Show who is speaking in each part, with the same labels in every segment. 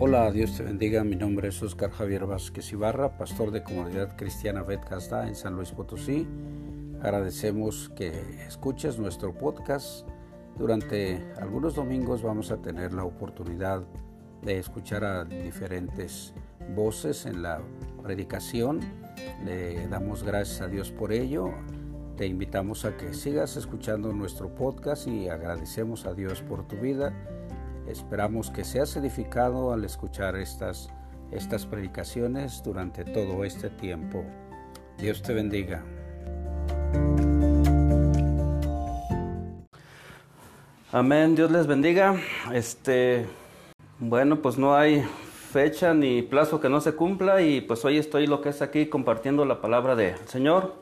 Speaker 1: Hola, Dios te bendiga. Mi nombre es Oscar Javier Vázquez Ibarra, pastor de Comunidad Cristiana Betcasta en San Luis Potosí. Agradecemos que escuches nuestro podcast. Durante algunos domingos vamos a tener la oportunidad de escuchar a diferentes voces en la predicación. Le damos gracias a Dios por ello. Te invitamos a que sigas escuchando nuestro podcast y agradecemos a Dios por tu vida Esperamos que seas edificado al escuchar estas, estas predicaciones durante todo este tiempo. Dios te bendiga.
Speaker 2: Amén, Dios les bendiga. Este, bueno, pues no hay fecha ni plazo que no se cumpla y pues hoy estoy lo que es aquí compartiendo la palabra del Señor.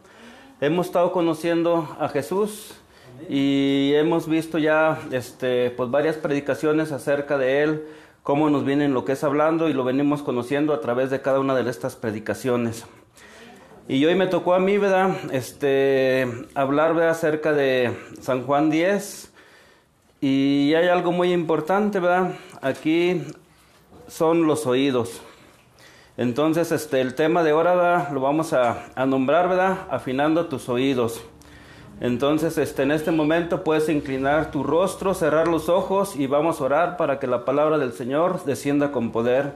Speaker 2: Hemos estado conociendo a Jesús y hemos visto ya este, pues varias predicaciones acerca de él, cómo nos viene lo que es hablando y lo venimos conociendo a través de cada una de estas predicaciones. Y hoy me tocó a mí, ¿verdad? Este, hablar acerca de San Juan 10. Y hay algo muy importante, ¿verdad? Aquí son los oídos. Entonces, este, el tema de ahora lo vamos a, a nombrar, ¿verdad? Afinando tus oídos. Entonces, este, en este momento puedes inclinar tu rostro, cerrar los ojos y vamos a orar para que la palabra del Señor descienda con poder.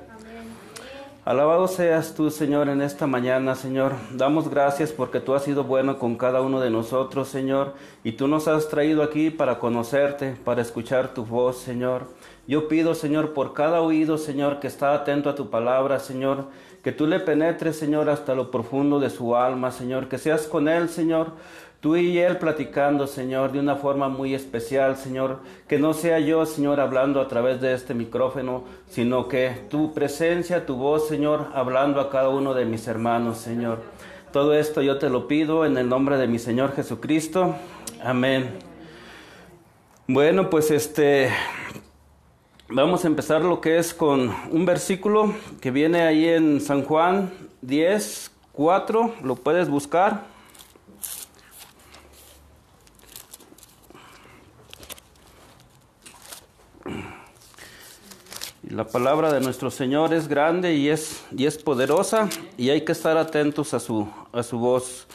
Speaker 2: Alabado seas tú, Señor, en esta mañana, Señor. Damos gracias porque tú has sido bueno con cada uno de nosotros, Señor. Y tú nos has traído aquí para conocerte, para escuchar tu voz, Señor. Yo pido, Señor, por cada oído, Señor, que está atento a tu palabra, Señor, que tú le penetres, Señor, hasta lo profundo de su alma, Señor. Que seas con él, Señor Tú y Él platicando, Señor, de una forma muy especial, Señor. Que no sea yo, Señor, hablando a través de este micrófono, sino que tu presencia, tu voz, Señor, hablando a cada uno de mis hermanos, Señor. Todo esto yo te lo pido en el nombre de mi Señor Jesucristo. Amén. Bueno, pues este, vamos a empezar lo que es con un versículo que viene ahí en San Juan 10, 4, lo puedes buscar. La palabra de nuestro Señor es grande y es, y es poderosa y hay que estar atentos a su, a su voz.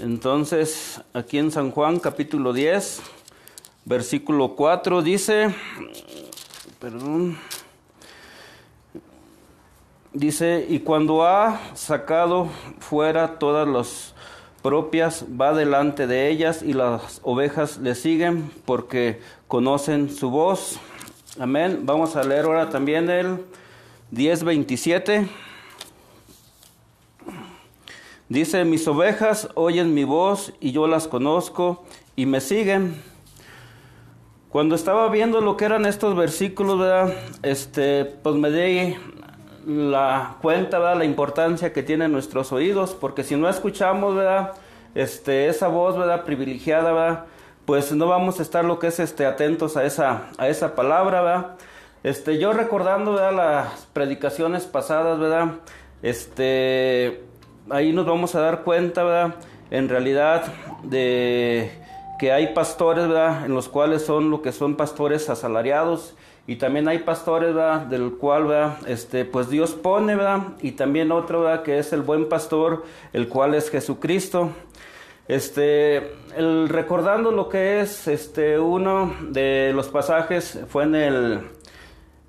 Speaker 2: Entonces, aquí en San Juan capítulo 10, versículo 4 dice, perdón, dice, y cuando ha sacado fuera todas las propias, va delante de ellas y las ovejas le siguen porque conocen su voz. Amén. Vamos a leer ahora también el 10.27. Dice, mis ovejas oyen mi voz y yo las conozco y me siguen. Cuando estaba viendo lo que eran estos versículos, ¿verdad? Este, pues me di la cuenta, ¿verdad? La importancia que tienen nuestros oídos, porque si no escuchamos, ¿verdad? Este, esa voz, ¿verdad? Privilegiada, ¿verdad? Pues no vamos a estar lo que es este atentos a esa a esa palabra, ¿verdad? Este, yo recordando las predicaciones pasadas, ¿verdad? Este, ahí nos vamos a dar cuenta, ¿verdad? En realidad de que hay pastores, ¿verdad? En los cuales son lo que son pastores asalariados y también hay pastores, ¿verdad? Del cual, ¿verdad? Este, pues Dios pone, ¿verdad? Y también otro, ¿verdad? Que es el buen pastor, el cual es Jesucristo. Este, el, recordando lo que es este, uno de los pasajes fue en el,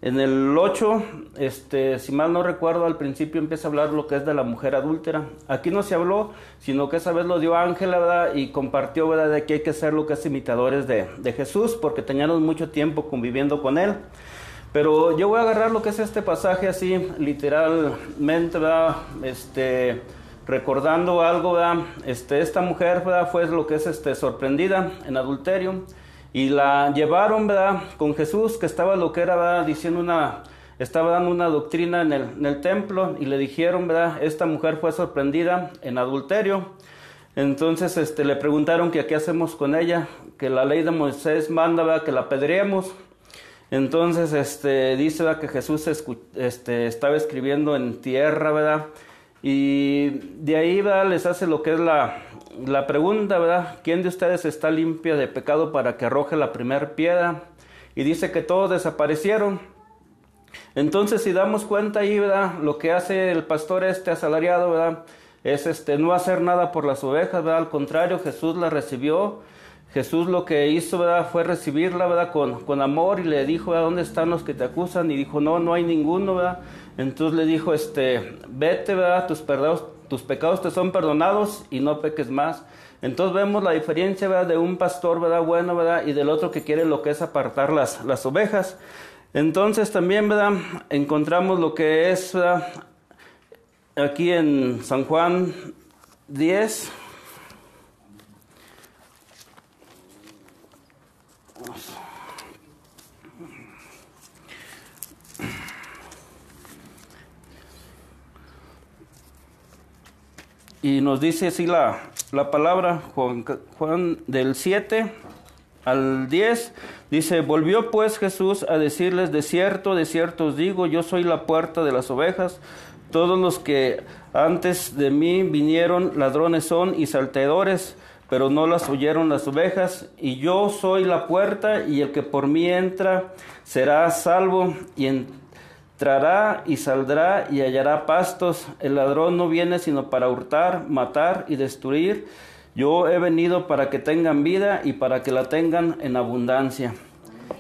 Speaker 2: en el 8, este, si mal no recuerdo, al principio empieza a hablar lo que es de la mujer adúltera. Aquí no se habló, sino que esa vez lo dio Ángela, ¿verdad? Y compartió, ¿verdad? De que hay que ser lo que es imitadores de, de Jesús, porque teníamos mucho tiempo conviviendo con Él. Pero yo voy a agarrar lo que es este pasaje así, literalmente, ¿verdad? Este recordando algo, Este, esta mujer fue lo que es este, sorprendida en adulterio y la llevaron ¿verdad? con Jesús que estaba lo que era diciendo una estaba dando una doctrina en el, templo y le dijeron verdad esta mujer fue sorprendida en adulterio. Entonces este le preguntaron que qué hacemos con ella que la ley de Moisés manda ¿verdad? que la apedreemos. Entonces este dice que Jesús este, estaba escribiendo en tierra verdad y de ahí les hace lo que es la, la pregunta, ¿verdad? ¿Quién de ustedes está limpia de pecado para que arroje la primera piedra? Y dice que todos desaparecieron. Entonces, si damos cuenta ahí, ¿verdad? Lo que hace el pastor este asalariado, ¿verdad? Es este, no hacer nada por las ovejas, ¿verdad? Al contrario, Jesús la recibió. Jesús lo que hizo, ¿verdad? Fue recibirla, ¿verdad? Con, con amor y le dijo, ¿verdad? ¿Dónde están los que te acusan? Y dijo, no, no hay ninguno, ¿verdad? Entonces le dijo, este, vete, ¿verdad? Tus, tus pecados te son perdonados y no peques más. Entonces vemos la diferencia. De un pastor, ¿verdad? Bueno, ¿verdad? Y del otro que quiere lo que es apartar las, las ovejas. Entonces también. Encontramos lo que es. Aquí en San Juan 10. Y nos dice así la, la palabra, Juan, del 7 al 10, dice, volvió pues Jesús a decirles, de cierto, de cierto os digo, yo soy la puerta de las ovejas, todos los que antes de mí vinieron ladrones son y salteadores, pero no las oyeron las ovejas, y yo soy la puerta, y el que por mí entra será salvo, y entrará y saldrá y hallará pastos. El ladrón no viene sino para hurtar, matar y destruir. Yo he venido para que tengan vida y para que la tengan en abundancia.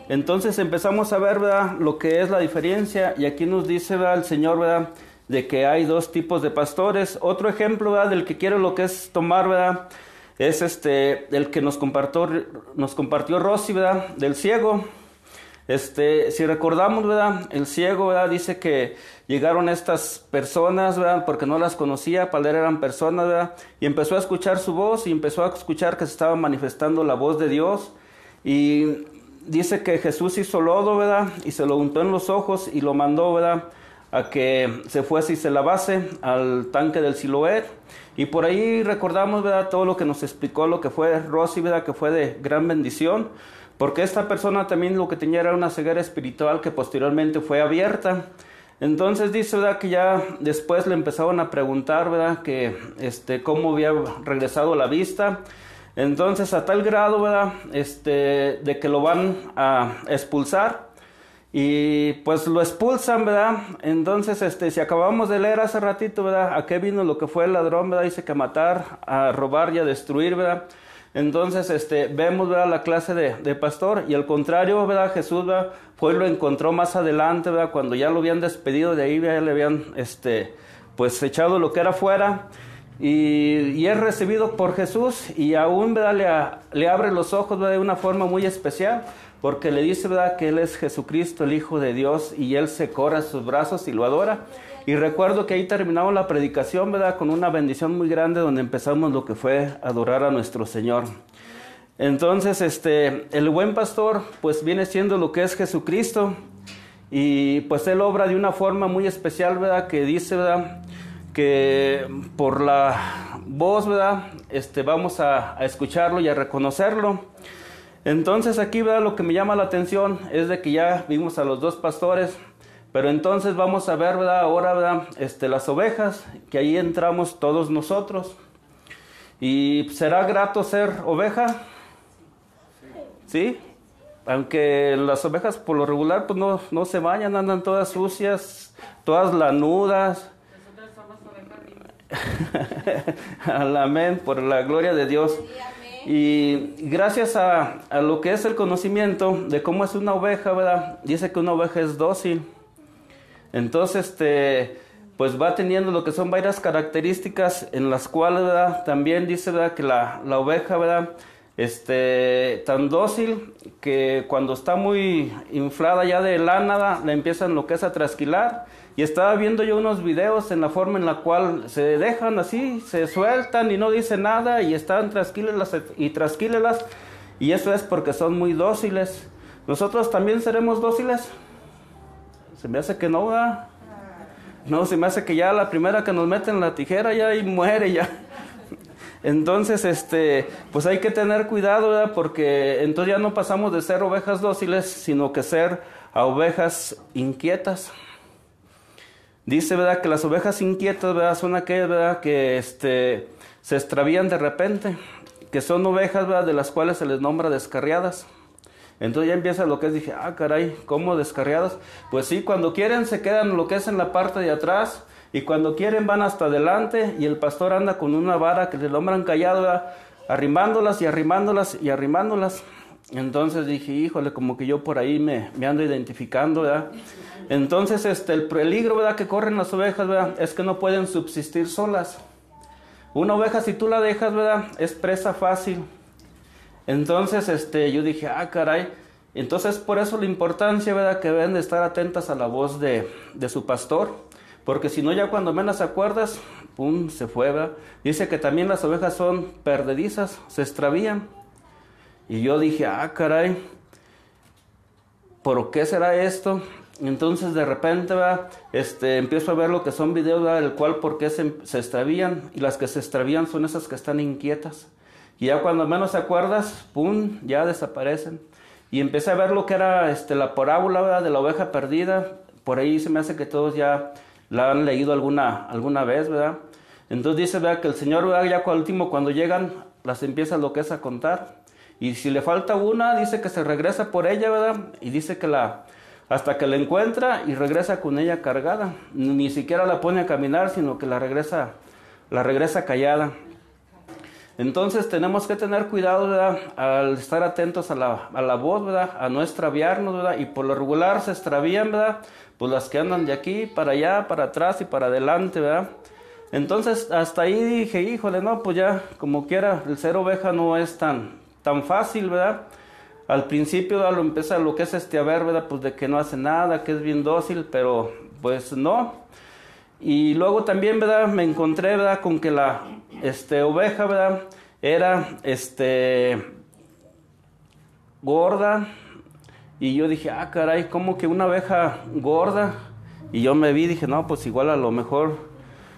Speaker 2: Entonces empezamos a ver ¿verdad? lo que es la diferencia y aquí nos dice ¿verdad? el Señor ¿verdad? de que hay dos tipos de pastores. Otro ejemplo ¿verdad? del que quiero lo que es tomar ¿verdad? es este el que nos compartió, nos compartió Rosy ¿verdad? del ciego. Este, si recordamos, ¿verdad? El ciego, ¿verdad? Dice que llegaron estas personas, ¿verdad? Porque no las conocía, para él eran personas, ¿verdad? Y empezó a escuchar su voz y empezó a escuchar que se estaba manifestando la voz de Dios. Y dice que Jesús hizo lodo, ¿verdad? Y se lo untó en los ojos y lo mandó, ¿verdad? A que se fuese y se lavase al tanque del Siloé. Y por ahí recordamos, ¿verdad? Todo lo que nos explicó, lo que fue Rosy, ¿verdad? Que fue de gran bendición. Porque esta persona también lo que tenía era una ceguera espiritual que posteriormente fue abierta. Entonces dice, ¿verdad? Que ya después le empezaron a preguntar, ¿verdad? Que, este, cómo había regresado la vista. Entonces, a tal grado, ¿verdad? Este, de que lo van a expulsar. Y pues lo expulsan, ¿verdad? Entonces, este, si acabamos de leer hace ratito, ¿verdad? ¿A qué vino lo que fue el ladrón, ¿verdad? Dice que matar, a robar y a destruir, ¿verdad? Entonces, este, vemos ¿verdad? la clase de, de, pastor y al contrario, ¿verdad? Jesús ¿verdad? Lo encontró más adelante, ¿verdad? Cuando ya lo habían despedido de ahí, ya le habían, este, pues echado lo que era fuera y, es recibido por Jesús y aún, ¿verdad? Le, le abre los ojos, ¿verdad? De una forma muy especial porque le dice, ¿verdad? Que Él es Jesucristo, el Hijo de Dios y Él se corre a sus brazos y lo adora. Y recuerdo que ahí terminamos la predicación, ¿verdad? Con una bendición muy grande donde empezamos lo que fue adorar a nuestro Señor. Entonces, este, el buen pastor, pues viene siendo lo que es Jesucristo. Y pues él obra de una forma muy especial, ¿verdad? Que dice, ¿verdad? Que por la voz, ¿verdad? Este, vamos a, a escucharlo y a reconocerlo. Entonces aquí, ¿verdad? Lo que me llama la atención es de que ya vimos a los dos pastores pero entonces vamos a ver, ¿verdad? Ahora, ¿verdad? Este, las ovejas, que ahí entramos todos nosotros. ¿Y será grato ser oveja? ¿Sí? Aunque las ovejas por lo regular pues no, no se bañan, andan todas sucias, todas lanudas. Amén, por la gloria de Dios. Y gracias a, a, lo que es el conocimiento de cómo es una oveja, ¿verdad? Dice que una oveja es dócil. Entonces, este, pues va teniendo lo que son varias características en las cuales. También dice, ¿verdad? Que la, la oveja, ¿verdad? Este, tan dócil que cuando está muy inflada ya de lana, le empiezan lo que es a trasquilar. Y estaba viendo yo unos videos en la forma en la cual se dejan así, se sueltan y no dicen nada y están trasquílelas y trasquílelas. Y eso es porque son muy dóciles. ¿Nosotros también seremos dóciles? Se me hace que no, va. No, se me hace que ya la primera que nos meten la tijera ya y muere ya. Entonces, este, pues hay que tener cuidado, ¿verdad? Porque entonces ya no pasamos de ser ovejas dóciles, sino que ser a ovejas inquietas. Dice, ¿verdad? Que las ovejas inquietas, ¿verdad? Son aquellas, ¿verdad? Que este, se extravían de repente, que son ovejas, ¿verdad? De las cuales se les nombra descarriadas Entonces ya empieza lo que es, dije, ah, caray, ¿cómo descarriados? Pues sí, cuando quieren se quedan lo que es en la parte de atrás y cuando quieren van hasta adelante y el pastor anda con una vara que le nombran callado, arrimándolas y arrimándolas y arrimándolas. Entonces dije, híjole, como que yo por ahí me, ando identificando, ¿verdad? Entonces este, el peligro, ¿verdad? Que corren las ovejas. Es que no pueden subsistir solas. Una oveja, si tú la dejas, ¿verdad? Es presa fácil. Entonces, este, yo dije, ah, caray. Entonces, por eso la importancia, ¿verdad? Que deben de estar atentas a la voz de, de su pastor. Porque si no, ya cuando menos acuerdas, pum, se fue, ¿verdad? Dice que también las ovejas son perdedizas, se extravían. Y yo dije, ah, caray, ¿por qué será esto? Entonces de repente este, empiezo a ver lo que son videos del cual por qué se, se, extravían y las que se extravían son esas que están inquietas. Y ya cuando menos te acuerdas, ¡pum!, ya desaparecen. Y empecé a ver lo que era este, la parábola de la oveja perdida. Por ahí se me hace que todos ya la han leído alguna, alguna vez, ¿verdad? Entonces dice, ¿verdad? que el Señor, ¿verdad? ya con último, cuando llegan, las empieza lo que es a contar. Y si le falta una, dice que se regresa por ella, ¿verdad? Y dice que la, hasta que la encuentra y regresa con ella cargada. Ni siquiera la pone a caminar, sino que la regresa, la regresa callada. Entonces tenemos que tener cuidado, ¿verdad? Al estar atentos a la, a la voz, ¿verdad? A no extraviarnos, ¿verdad? Y por lo regular se extravían, ¿verdad? Pues las que andan de aquí para allá, para atrás y para adelante, ¿verdad? Entonces hasta ahí dije, híjole, no, pues ya como quiera, el ser oveja no es tan, tan fácil, ¿verdad? Al principio ¿verdad? lo empieza lo que es este a ver, ¿verdad? Pues de que no hace nada, que es bien dócil, pero pues no. Y luego también, ¿verdad? Me encontré, ¿verdad? Con que la este, oveja, ¿verdad? Era, este, gorda. Y yo dije, ah, caray, ¿cómo que una oveja gorda? Y yo me vi, dije, no, pues igual a lo mejor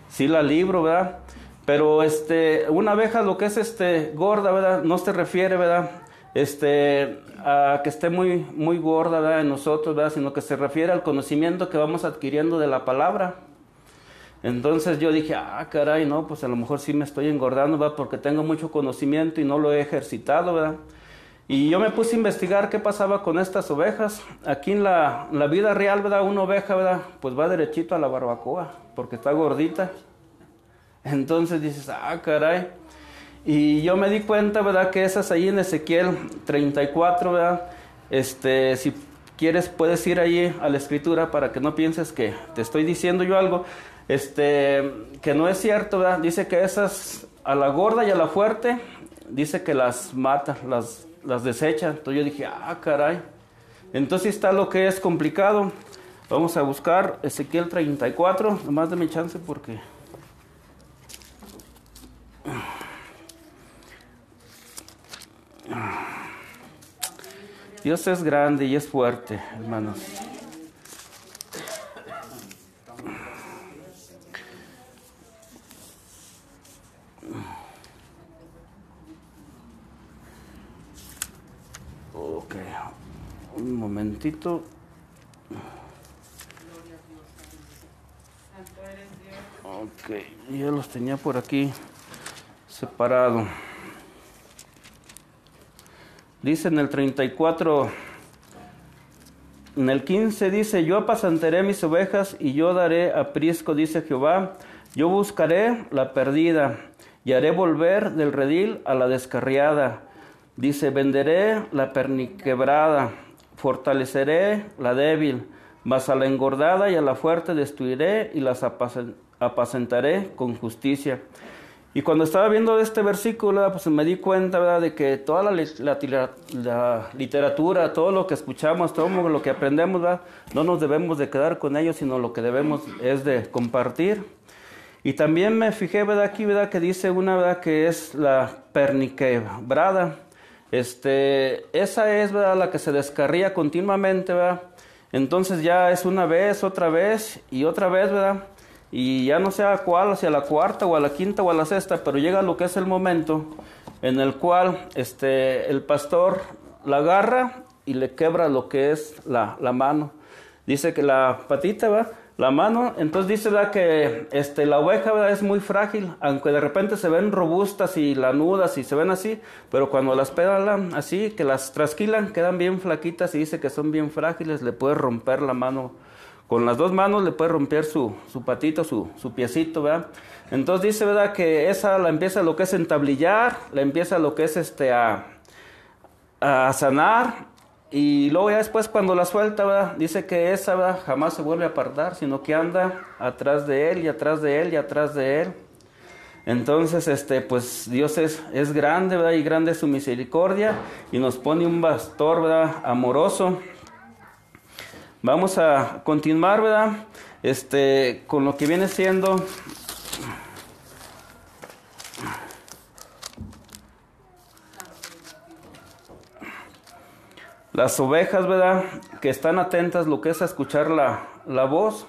Speaker 2: sí la libro, ¿verdad? Pero, este, una abeja lo que es, este, gorda, ¿verdad? No se refiere, ¿verdad? Este, a que esté muy, muy gorda, ¿verdad? En nosotros, ¿verdad? Sino que se refiere al conocimiento que vamos adquiriendo de la palabra. Entonces yo dije, ah, caray, no, pues a lo mejor sí me estoy engordando, ¿verdad? Porque tengo mucho conocimiento y no lo he ejercitado, ¿verdad? Y yo me puse a investigar qué pasaba con estas ovejas. Aquí en la, la vida real, ¿verdad? Una oveja, ¿verdad? Pues va derechito a la barbacoa, porque está gordita. Entonces dices, ah, caray. Y yo me di cuenta, ¿verdad? Que esas ahí en Ezequiel 34, ¿verdad? Este, si quieres puedes ir ahí a la escritura para que no pienses que te estoy diciendo yo algo este, que no es cierto. Dice que esas, a la gorda y a la fuerte, dice que las mata, las, las desecha. Entonces yo dije, ah, caray. Entonces está lo que es complicado. Vamos a buscar Ezequiel 34, nomás de mi chance porque... Dios es grande y es fuerte, hermanos. Un momentito. Ok, ya los tenía por aquí separado. Dice en el 34, en el 15 dice, yo apacentaré mis ovejas y yo daré a prisco, dice Jehová, yo buscaré la perdida y haré volver del redil a la descarriada. Dice, venderé la perniquebrada fortaleceré la débil, mas a la engordada y a la fuerte destruiré y las apacentaré con justicia. Y cuando estaba viendo este versículo, pues me di cuenta ¿verdad? de que toda la, literatura, todo lo que escuchamos, todo lo que aprendemos, no nos debemos de quedar con ellos, sino lo que debemos es de compartir. Y también me fijé ¿verdad? aquí ¿verdad? que dice una ¿verdad? que es la perniquebrada. Este, esa es ¿verdad? la que se descarría continuamente, ¿verdad? Entonces ya es una vez, otra vez y otra vez, ¿verdad? Y ya no sé a cuál, hacia la cuarta o a la quinta o a la sexta, pero llega lo que es el momento en el cual este, el pastor la agarra y le quebra lo que es la, la mano. Dice que la patita, ¿va? La mano. Entonces dice ¿verdad? que este, la oveja ¿verdad? es muy frágil, aunque de repente se ven robustas y lanudas y se ven así, pero cuando las pedalan así, que las trasquilan, quedan bien flaquitas y dice que son bien frágiles, le puede romper la mano. Con las dos manos le puede romper su, su patito, su, su piecito, ¿verdad? Entonces dice, ¿verdad? Que esa la empieza lo que es entablillar, la empieza lo que es este a, a sanar y luego ya después cuando la suelta, dice que esa jamás se vuelve a apartar, sino que anda atrás de él y atrás de él y atrás de él. Entonces, este, pues Dios es, es grande, ¿verdad? Y grande es su misericordia y nos pone un pastor, ¿verdad? Amoroso. Vamos a continuar, ¿verdad? Este, con lo que viene siendo Las ovejas, ¿verdad? Que están atentas lo que es a escuchar la, la voz.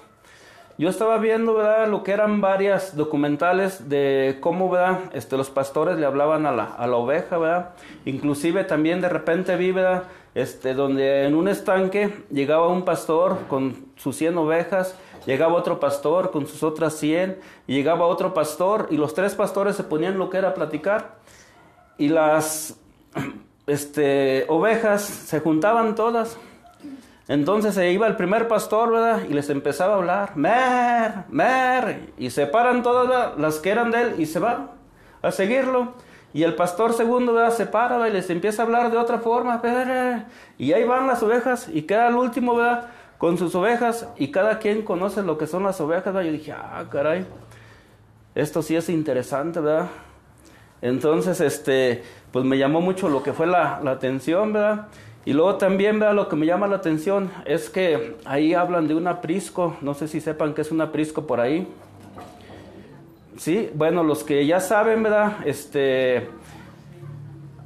Speaker 2: Yo estaba viendo, ¿verdad? Lo que eran varias documentales de cómo, ¿verdad? Este, los pastores le hablaban a la, a la oveja, ¿verdad? Inclusive también de repente vi, ¿verdad? Este, donde en un estanque llegaba un pastor con sus 100 ovejas, llegaba otro pastor con sus otras 100, y llegaba otro pastor y los tres pastores se ponían lo que era platicar. Y las este, ovejas se juntaban todas. Entonces se iba el primer pastor, ¿verdad? Y les empezaba a hablar, mer, mer, y se paran todas las que eran de él y se van a seguirlo. Y el pastor segundo, ¿verdad? Se para y les empieza a hablar de otra forma, y ahí van las ovejas y queda el último, ¿verdad? Con sus ovejas y cada quien conoce lo que son las ovejas, ¿verdad? Yo dije, ah, caray, esto sí es interesante, ¿verdad? Entonces, este, pues me llamó mucho lo que fue la, atención, ¿verdad? Y luego también, ¿verdad? Lo que me llama la atención es que ahí hablan de un aprisco, no sé si sepan qué es un aprisco por ahí. Sí, bueno, los que ya saben, ¿verdad? Este,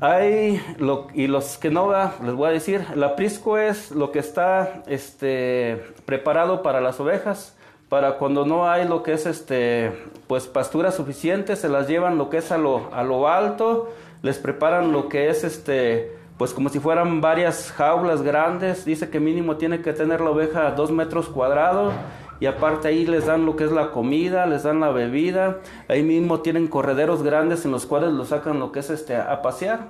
Speaker 2: hay, lo, y los que no, ¿verdad? les voy a decir, el aprisco es lo que está este, preparado para las ovejas, para cuando no hay lo que es este, pues pastura suficiente, se las llevan lo que es a lo, a lo alto, les preparan lo que es este, pues como si fueran varias jaulas grandes, dice que mínimo tiene que tener la oveja dos metros cuadrados y aparte ahí les dan lo que es la comida, les dan la bebida, ahí mismo tienen correderos grandes en los cuales lo sacan lo que es este a pasear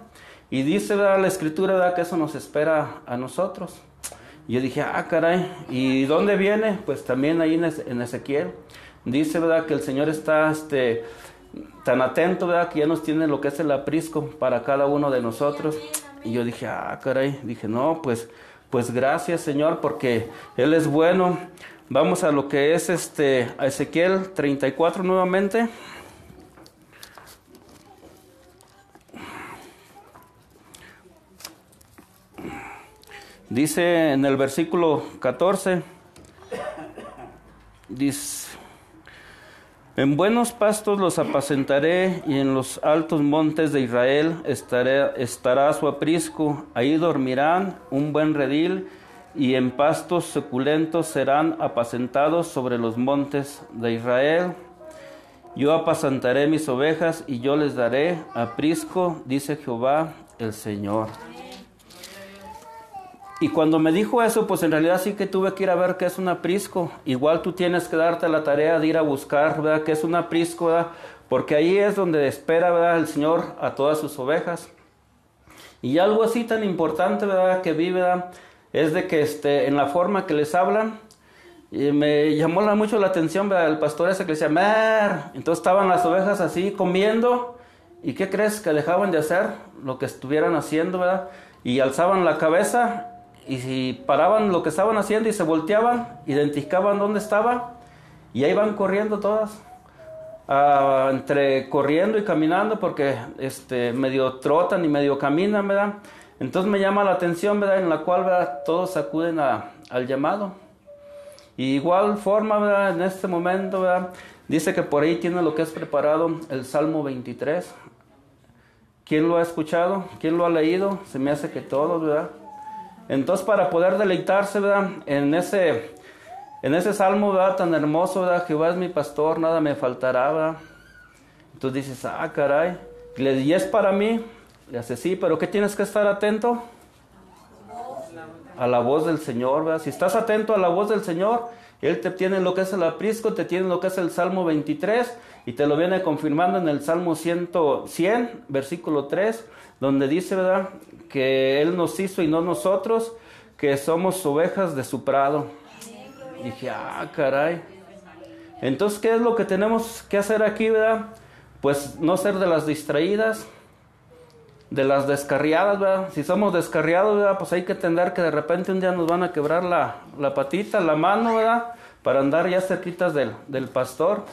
Speaker 2: y dice la escritura que eso nos espera a nosotros. Y yo dije, ah, caray, ¿y dónde viene? Pues también ahí en Ezequiel. Dice, ¿verdad? Que el Señor está, este, tan atento, ¿verdad? Que ya nos tiene lo que es el aprisco para cada uno de nosotros. Y yo dije, ah, caray, dije, no, pues, pues gracias Señor, porque Él es bueno. Vamos a lo que es este, a Ezequiel 34 nuevamente. Dice en el versículo 14, dice, en buenos pastos los apacentaré y en los altos montes de Israel estará su aprisco. Ahí dormirán un buen redil y en pastos suculentos serán apacentados sobre los montes de Israel. Yo apacentaré mis ovejas y yo les daré aprisco, dice Jehová el Señor. Y cuando me dijo eso, pues en realidad sí que tuve que ir a ver qué es un aprisco. Igual tú tienes que darte la tarea de ir a buscar, ¿verdad? ¿Qué es un aprisco. Porque ahí es donde espera, ¿verdad? El Señor a todas sus ovejas. Y algo así tan importante, ¿verdad? Que vi. Es de que este, en la forma que les hablan, y me llamó mucho la atención, ¿verdad? El pastor ese que decía, ¡mer! Entonces estaban las ovejas así comiendo. ¿Y qué crees? Que dejaban de hacer lo que estuvieran haciendo. Y alzaban la cabeza y si paraban lo que estaban haciendo y se volteaban, identificaban dónde estaba y ahí van corriendo todas. Ah, entre corriendo y caminando porque este, medio trotan y medio caminan, ¿verdad? Entonces me llama la atención, ¿verdad? En la cual ¿verdad? todos acuden al llamado. Igual forma, ¿verdad? En este momento, ¿verdad? Dice que por ahí tiene lo que es preparado el Salmo 23. ¿Quién lo ha escuchado? ¿Quién lo ha leído? Se me hace que todos, ¿verdad? Entonces, para poder deleitarse, ¿verdad? En ese, en ese salmo, ¿verdad? Tan hermoso, ¿verdad? Jehová es mi pastor, nada me faltará, ¿verdad? Entonces dices, ah, caray. Y es para mí. Le hace, sí, pero ¿qué tienes que estar atento? a la voz del Señor, ¿verdad? Si estás atento a la voz del Señor, Él te tiene lo que es el aprisco, te tiene lo que es el Salmo 23 y te lo viene confirmando en el Salmo 100, 100 versículo 3, donde dice, ¿verdad? Que Él nos hizo y no nosotros, que somos ovejas de su prado. Y dije, ah, caray. Entonces, ¿qué es lo que tenemos que hacer aquí, verdad? Pues no ser de las distraídas, de las descarriadas, ¿verdad? Si somos descarriados, ¿verdad? Pues hay que entender que de repente un día nos van a quebrar la, la patita, la mano, ¿verdad? Para andar ya cerquitas del, del pastor.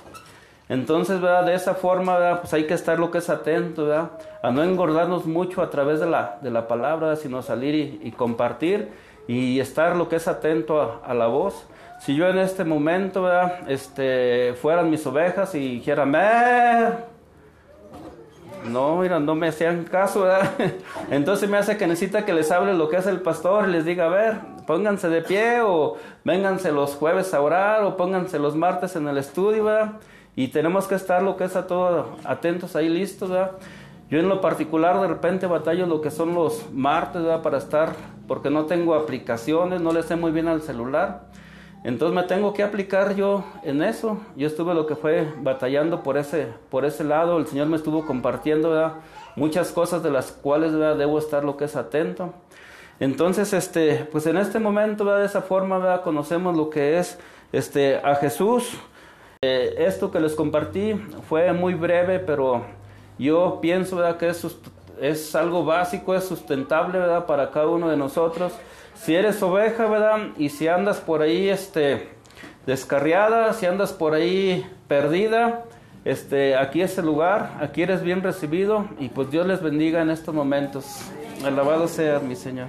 Speaker 2: Entonces, ¿verdad? De esa forma, ¿verdad? Pues hay que estar lo que es atento, ¿verdad? A no engordarnos mucho a través de la, de la palabra, sino salir y, y, compartir y estar lo que es atento a, a, la voz. Si yo en este momento, ¿verdad? Este, fueran mis ovejas y dijera, ¡Mer! No, mira, no me hacían caso, ¿verdad? Entonces me hace que necesita que les hable lo que hace el pastor y les diga, a ver, pónganse de pie o vénganse los jueves a orar o pónganse los martes en el estudio, ¿verdad? Y tenemos que estar lo que es a todo atentos ahí listos, ¿verdad? Yo en lo particular de repente batallo lo que son los martes, ¿verdad? Para estar, porque no tengo aplicaciones, no le sé muy bien al celular. Entonces me tengo que aplicar yo en eso. Yo estuve lo que fue batallando por ese, por ese lado. El Señor me estuvo compartiendo muchas cosas de las cuales ¿verdad? debo estar lo que es atento. Entonces, este, pues en este momento, ¿verdad? de esa forma, ¿verdad? conocemos lo que es este, a Jesús. Eh, esto que les compartí fue muy breve, pero yo pienso que es, es algo básico, es sustentable ¿verdad? para cada uno de nosotros. Si eres oveja, ¿verdad? Y si andas por ahí, este, descarriada, si andas por ahí perdida, este, aquí es el lugar, aquí eres bien recibido y pues Dios les bendiga en estos momentos. Alabado sea mi Señor.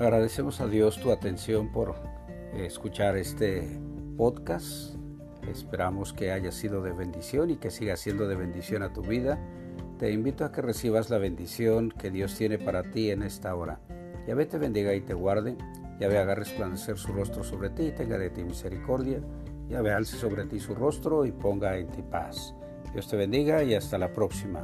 Speaker 1: Agradecemos a Dios tu atención por escuchar este podcast. Esperamos que haya sido de bendición y que siga siendo de bendición a tu vida. Te invito a que recibas la bendición que Dios tiene para ti en esta hora. Yahvé te bendiga y te guarde. Yahvé haga resplandecer su rostro sobre ti y tenga de ti misericordia. Yahvé alce sobre ti su rostro y ponga en ti paz. Dios te bendiga y hasta la próxima.